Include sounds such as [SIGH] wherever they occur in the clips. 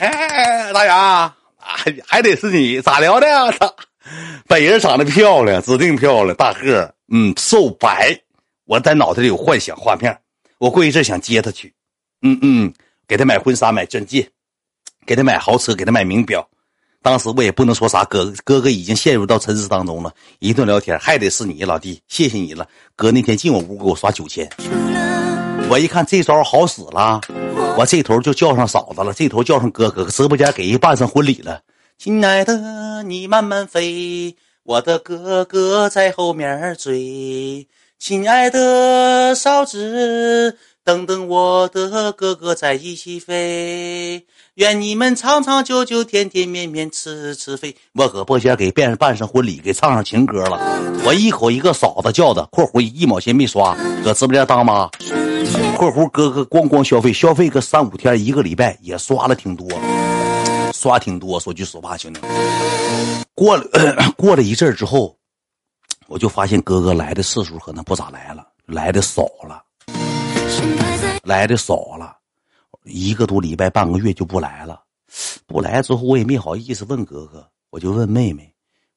哎，大杨，还还得是你，咋聊的？操，[LAUGHS] 本人长得漂亮，指定漂亮，大个，嗯，瘦白。我在脑袋里有幻想画面，我过一阵想接她去，嗯嗯，给她买婚纱，买钻戒，给她买豪车，给她买名表。当时我也不能说啥，哥哥哥已经陷入到沉思当中了。一顿聊天，还得是你老弟，谢谢你了。哥那天进我屋给我刷九千，我一看这招好使了，我这头就叫上嫂子了，这头叫上哥哥，直播间给人办上婚礼了。亲爱的，你慢慢飞，我的哥哥在后面追。亲爱的嫂子，等等我的哥哥在一起飞。愿你们长长久久，甜甜绵绵，痴痴飞。我搁播间给别人办上婚礼，给唱上情歌了。我一口一个嫂子叫的（括弧一毛钱没刷），搁直播间当妈（括弧哥哥咣咣消费，消费个三五天一个礼拜也刷了挺多，刷挺多。说句实话，兄弟，过了 [CLEARS THROAT] 过了一阵之后。我就发现哥哥来的次数可能不咋来了，来的少了，来的少了，一个多礼拜、半个月就不来了。不来之后，我也没好意思问哥哥，我就问妹妹，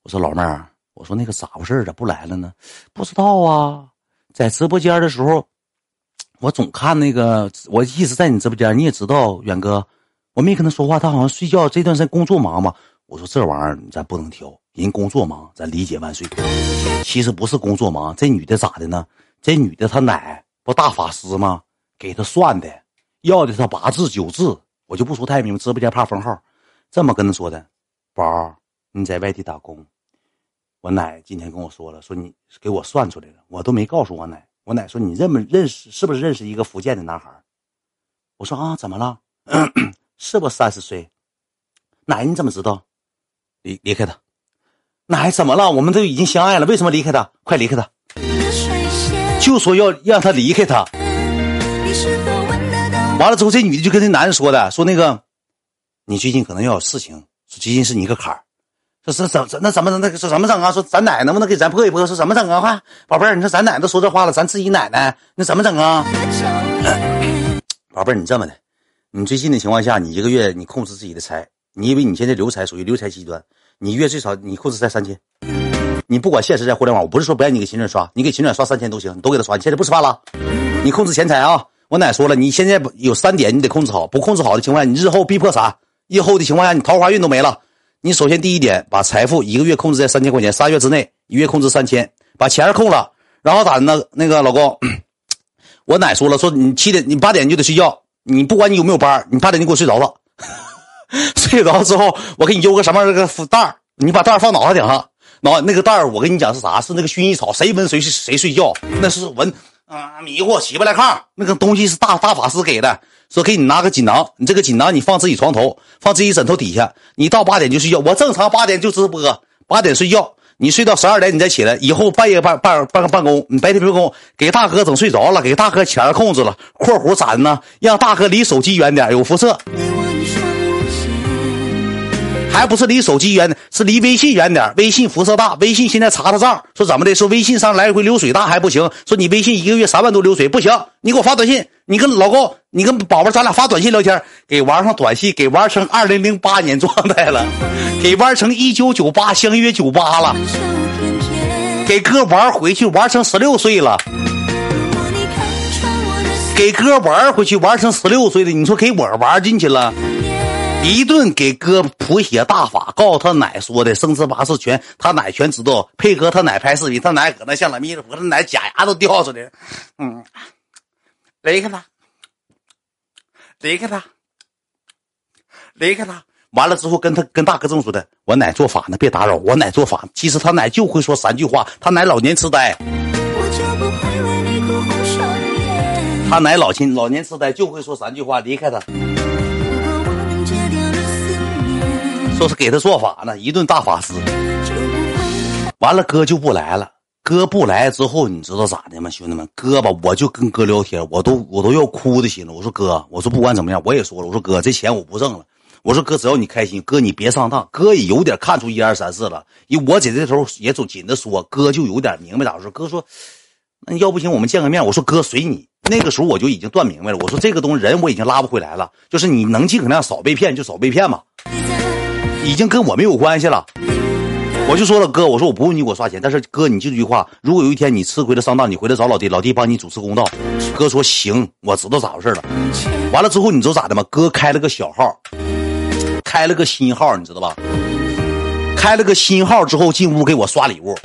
我说老妹儿，我说那个咋回事咋不来了呢？不知道啊，在直播间的时候，我总看那个，我一直在你直播间，你也知道，远哥，我没跟他说话，他好像睡觉，这段时间工作忙嘛。我说这玩意儿咱不能挑。人工作忙，咱理解万岁。其实不是工作忙，这女的咋的呢？这女的她奶不大法师吗？给她算的，要的她八字九字，我就不说太明白。直播间怕封号，这么跟她说的：宝，你在外地打工，我奶今天跟我说了，说你给我算出来了，我都没告诉我奶。我奶说你认不认识？是不是认识一个福建的男孩？我说啊，怎么了？是不三十岁？奶你怎么知道？离离开他。那还怎么了？我们都已经相爱了，为什么离开他？快离开他！就说要让他离开他。完了之后，这女的就跟这男的说的，说那个，你最近可能要有事情，说最近是你一个坎儿，说是怎那怎么那个说怎么整啊？说咱奶能不能给咱破一破？说怎么整啊？快，宝贝儿，你说咱奶都说这话了，咱自己奶奶那怎么整啊？[COUGHS] 宝贝儿，你这么的，你最近的情况下，你一个月你控制自己的财，你以为你现在留财属于留财极端。你月最少你控制在三千，你不管现实在互联网，我不是说不让你给秦转刷，你给秦转刷三千都行，你都给他刷。你现在不吃饭了？你控制钱财啊！我奶说了，你现在有三点你得控制好，不控制好的情况下，你日后必破产。日后的情况下，你桃花运都没了。你首先第一点，把财富一个月控制在三千块钱，仨月之内一月控制三千，把钱控了，然后咋的呢？那个老公，[CLEARS THROAT] 我奶说了，说你七点你八点就得睡觉，你不管你有没有班，你八点就给我睡着了。[LAUGHS] 睡着之后，我给你邮个什么那个袋儿，你把袋儿放脑袋顶上。脑那个袋儿，我跟你讲是啥？是那个薰衣草，谁闻谁是谁睡觉，那是闻啊迷糊起不来炕。那个东西是大大法师给的，说给你拿个锦囊，你这个锦囊你放自己床头，放自己枕头底下。你到八点就睡觉，我正常八点就直播，八点睡觉，你睡到十二点你再起来。以后半夜办办办个办公，你白天办公，给大哥整睡着了，给大哥钱控制了。括弧咋的呢？让大哥离手机远点，有辐射。还不是离手机远点，是离微信远点微信辐射大，微信现在查查账，说怎么的？说微信上来回流水大还不行。说你微信一个月三万多流水不行，你给我发短信。你跟老公，你跟宝宝，咱俩发短信聊天，给玩上短信，给玩成二零零八年状态了，[LAUGHS] 给玩成一九九八相约九八了，给哥玩回去玩成十六岁了，给哥玩回去玩成十六岁的。你说给我玩进去了？一顿给哥谱写大法，告诉他奶说的生辰八字全，他奶全知道。配合他奶拍视频，他奶搁那像拉咪的，我他奶假牙都掉出来了。嗯，离开他，离开他，离开他。完了之后，跟他跟大哥这么说的：“我奶做法呢，别打扰我奶做法。其实他奶就会说三句话，他奶老年痴呆。他奶老亲老年痴呆就会说三句话，离开他。”都是给他做法呢，一顿大法师。完了，哥就不来了。哥不来之后，你知道咋的吗，兄弟们？哥吧，我就跟哥聊天，我都我都要哭的心了。我说哥，我说不管怎么样，我也说了，我说哥，这钱我不挣了。我说哥，只要你开心，哥你别上当。哥也有点看出一二三四了，因为我在这头也总紧着说，哥就有点明白咋回事。哥说，那要不行，我们见个面。我说哥随你，那个时候我就已经断明白了，我说这个东西人我已经拉不回来了，就是你能尽可能少被骗就少被骗吧，已经跟我没有关系了。我就说了，哥，我说我不用你给我刷钱，但是哥，你记住一句话，如果有一天你吃亏了上当，你回来找老弟，老弟帮你主持公道。哥说行，我知道咋回事了。完了之后，你知道咋的吗？哥开了个小号，开了个新号，你知道吧？开了个新号之后进屋给我刷礼物，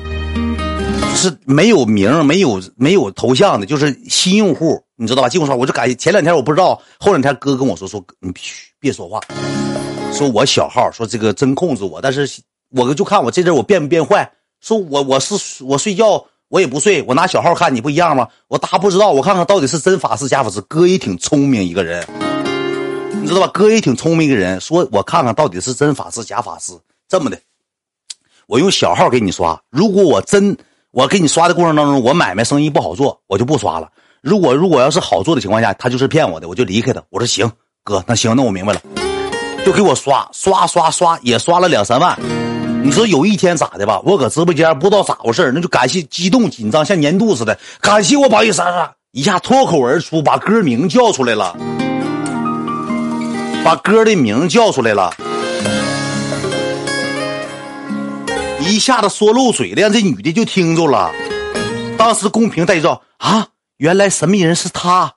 是没有名、没有没有头像的，就是新用户，你知道吧？进屋刷，我就感前两天我不知道，后两天哥跟我说说，你嘘，别说话，说我小号，说这个真控制我，但是。我就看我这阵我变不变坏，说我我是我睡觉我也不睡，我拿小号看你不一样吗？我大不知道，我看看到底是真法师假法师。哥也挺聪明一个人，你知道吧？哥也挺聪明一个人，说我看看到底是真法师假法师。这么的，我用小号给你刷。如果我真我给你刷的过程当中，我买卖生意不好做，我就不刷了。如果如果要是好做的情况下，他就是骗我的，我就离开他。我说行，哥，那行，那我明白了，就给我刷刷刷刷，也刷了两三万。你说有一天咋的吧？我搁直播间不知道咋回事那就感谢激动紧张像年度似的，感谢我宝一三三一下脱口而出把歌名叫出来了，把歌的名叫出来了，一下子说漏嘴了，让这女的就听着了。当时公屏带照啊，原来神秘人是他。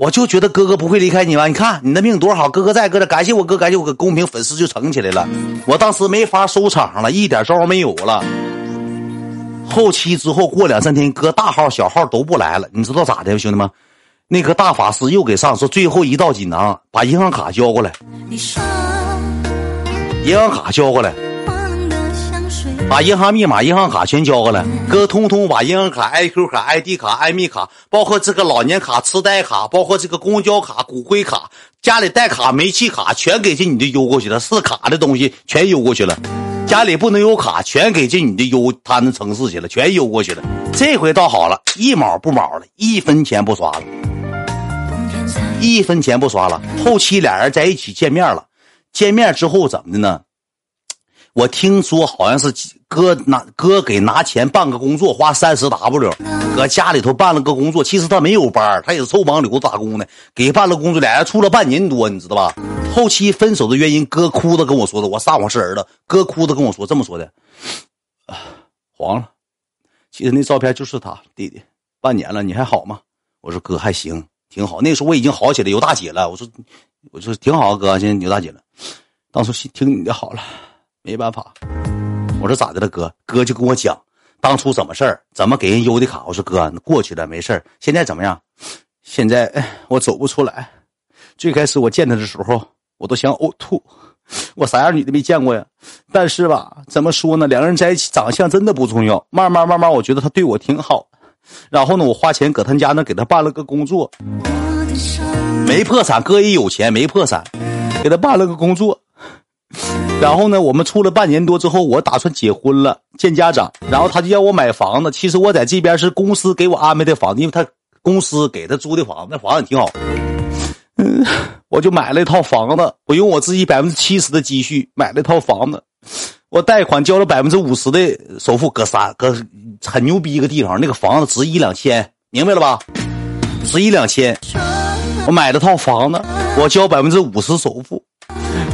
我就觉得哥哥不会离开你吧？你看你的命多好，哥哥在，哥的感谢我哥，感谢我哥，公屏粉丝就成起来了。我当时没法收场了，一点招没有了。后期之后过两三天，哥大号小号都不来了，你知道咋的兄弟们？那个大法师又给上说最后一道锦囊，把银行卡交过来，银行卡交过来。把银行密码、银行卡全交过来，哥，通通把银行卡、IQ 卡、ID 卡、艾米卡，包括这个老年卡、痴呆卡，包括这个公交卡、骨灰卡，家里带卡、煤气卡，全给这女的邮过去了。是卡的东西全邮过去了，家里不能有卡，全给这女的邮他那城市去了，全邮过去了。这回倒好了，一毛不毛了，一分钱不刷了，一分钱不刷了。后期俩人在一起见面了，见面之后怎么的呢？我听说好像是哥拿哥给拿钱办个工作，花三十 W，搁家里头办了个工作。其实他没有班他也是臭帮流打工的，给办了工作，俩人处了半年多，你知道吧？后期分手的原因，哥哭着跟我说的。我撒谎是儿子，哥哭着跟我说这么说的，黄了。其实那照片就是他弟弟，半年了，你还好吗？我说哥还行，挺好。那时候我已经好起来，有大姐了。我说我说挺好，哥现在有大姐了。当初听你的好了。没办法，我说咋的了，哥？哥就跟我讲当初怎么事儿，怎么给人邮的卡。我说哥，过去了，没事儿现在怎么样？现在我走不出来。最开始我见他的时候，我都想呕吐。我啥样女的没见过呀？但是吧，怎么说呢？两个人在一起，长相真的不重要。慢慢慢慢，我觉得他对我挺好。然后呢，我花钱搁他家那给他办了个工作，没破产。哥也有钱，没破产，给他办了个工作。[LAUGHS] 然后呢，我们处了半年多之后，我打算结婚了，见家长。然后他就要我买房子。其实我在这边是公司给我安排的房子，因为他公司给他租的房子，那房子也挺好。嗯，[LAUGHS] 我就买了一套房子，我用我自己百分之七十的积蓄买了一套房子，我贷款交了百分之五十的首付，搁啥搁很牛逼一个地方，那个房子值一两千，明白了吧？值一两千，我买了套房子，我交百分之五十首付。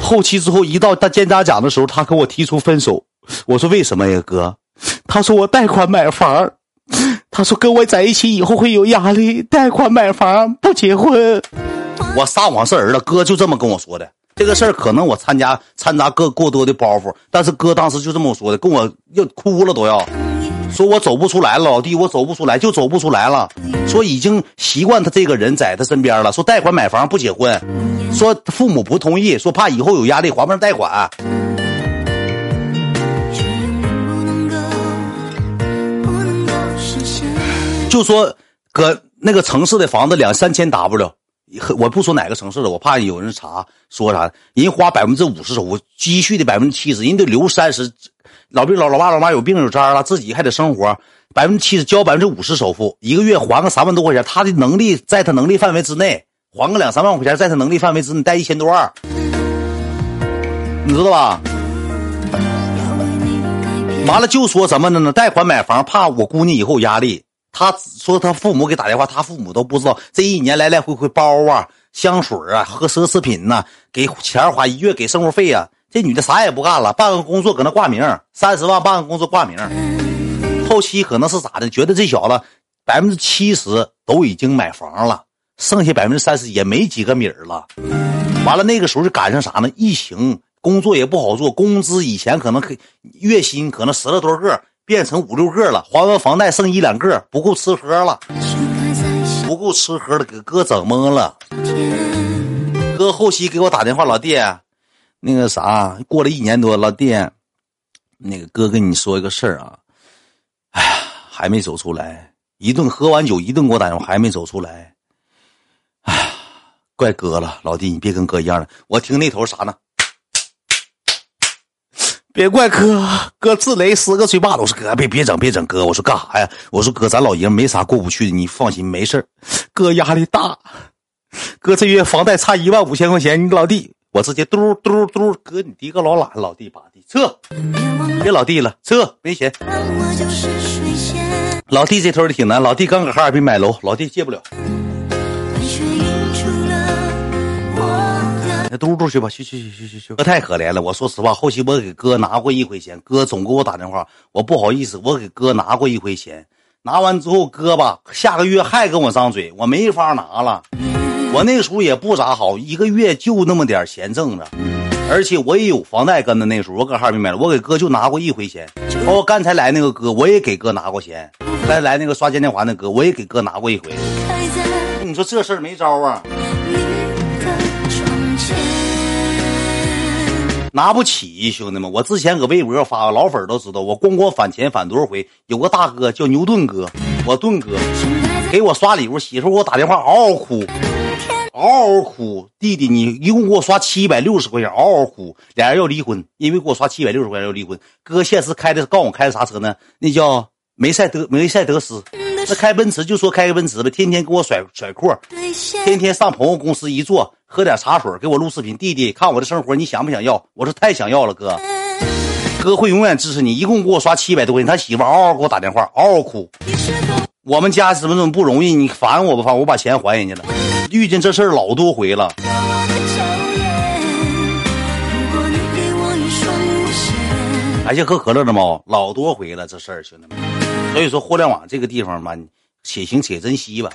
后期之后，一到他见家长的时候，他跟我提出分手。我说为什么呀，哥？他说我贷款买房。他说跟我在一起以后会有压力，贷款买房不结婚。我撒谎是儿子，哥就这么跟我说的。这个事儿可能我参加掺杂哥过多的包袱，但是哥当时就这么说的，跟我要哭了都要。说我走不出来了，老弟，我走不出来，就走不出来了。说已经习惯他这个人在他身边了。说贷款买房不结婚，说父母不同意，说怕以后有压力还不上贷款。就说搁那个城市的房子两三千 W，我不说哪个城市了，我怕有人查说啥，人花百分之五十首付，积蓄的百分之七十，人得留三十。老病老老爸老妈有病有灾了，自己还得生活，百分之七十交百分之五十首付，一个月还个三万多块钱，他的能力在他能力范围之内，还个两三万块钱，在他能力范围之内，贷一千多万，你知道吧？完了就说什么呢？呢贷款买房，怕我姑娘以后有压力。他说他父母给打电话，他父母都不知道。这一年来来回回包啊、香水啊、喝奢侈品呐，给钱花一月给生活费呀。这女的啥也不干了，办个工作搁那挂名，三十万办个工作挂名。后期可能是咋的？觉得这小子百分之七十都已经买房了，剩下百分之三十也没几个米儿了。完了那个时候就赶上啥呢？疫情，工作也不好做，工资以前可能可月薪可能十来多个，变成五六个了。还完房贷剩一两个，不够吃喝了，不够吃喝了，给哥整懵了。哥后期给我打电话，老弟，那个啥，过了一年多，老弟，那个哥跟你说一个事儿啊。哎呀，还没走出来，一顿喝完酒，一顿给我打电话，还没走出来。哎呀，怪哥了，老弟，你别跟哥一样了。我听那头啥呢？别怪哥，哥自雷十个嘴巴都是哥，别别整，别整，哥。我说干啥呀？我说哥，咱老爷没啥过不去的，你放心，没事哥压力大，哥这月房贷差一万五千块钱，你老弟，我直接嘟嘟嘟，哥你滴个老懒，老弟把地撤，别老弟了，撤，没钱。老弟这头挺难，老弟刚搁哈尔滨买楼，老弟借不了。那嘟嘟去吧，去去去去去去。哥太可怜了，我说实话，后期我给哥拿过一回钱，哥总给我打电话，我不好意思，我给哥拿过一回钱，拿完之后哥吧，下个月还跟我张嘴，我没法拿了。我那时候也不咋好，一个月就那么点钱挣着，而且我也有房贷跟着。那时候我搁哈尔滨买了，我给哥就拿过一回钱。包括刚才来那个哥，我也给哥拿过钱。刚才来那个刷嘉年华那哥，我也给哥拿过一回。你说这事儿没招啊？拿不起，兄弟们！我之前搁微博发，老粉都知道，我光光返钱返多少回。有个大哥叫牛顿哥，我顿哥，给我刷礼物，媳妇给我打电话，嗷嗷哭，嗷嗷哭。弟弟，你一共给我刷七百六十块钱，嗷嗷哭。俩人要离婚，因为给我刷七百六十块钱要离婚。哥现实开的，告诉我开的啥车呢？那叫梅赛德梅赛德斯。那开奔驰就说开个奔驰呗，天天给我甩甩阔，天天上朋友公司一坐，喝点茶水，给我录视频。弟弟，看我的生活，你想不想要？我说太想要了，哥，哥会永远支持你。一共给我刷七百多块钱，他媳妇嗷嗷给我打电话，嗷嗷哭。我们家怎么怎么不容易？你烦我不烦？我把钱还人家了。遇见这事儿老多回了。感谢喝可乐的猫，老多回了这事儿，兄弟们。所以说，互联网这个地方嘛，且行且珍惜吧。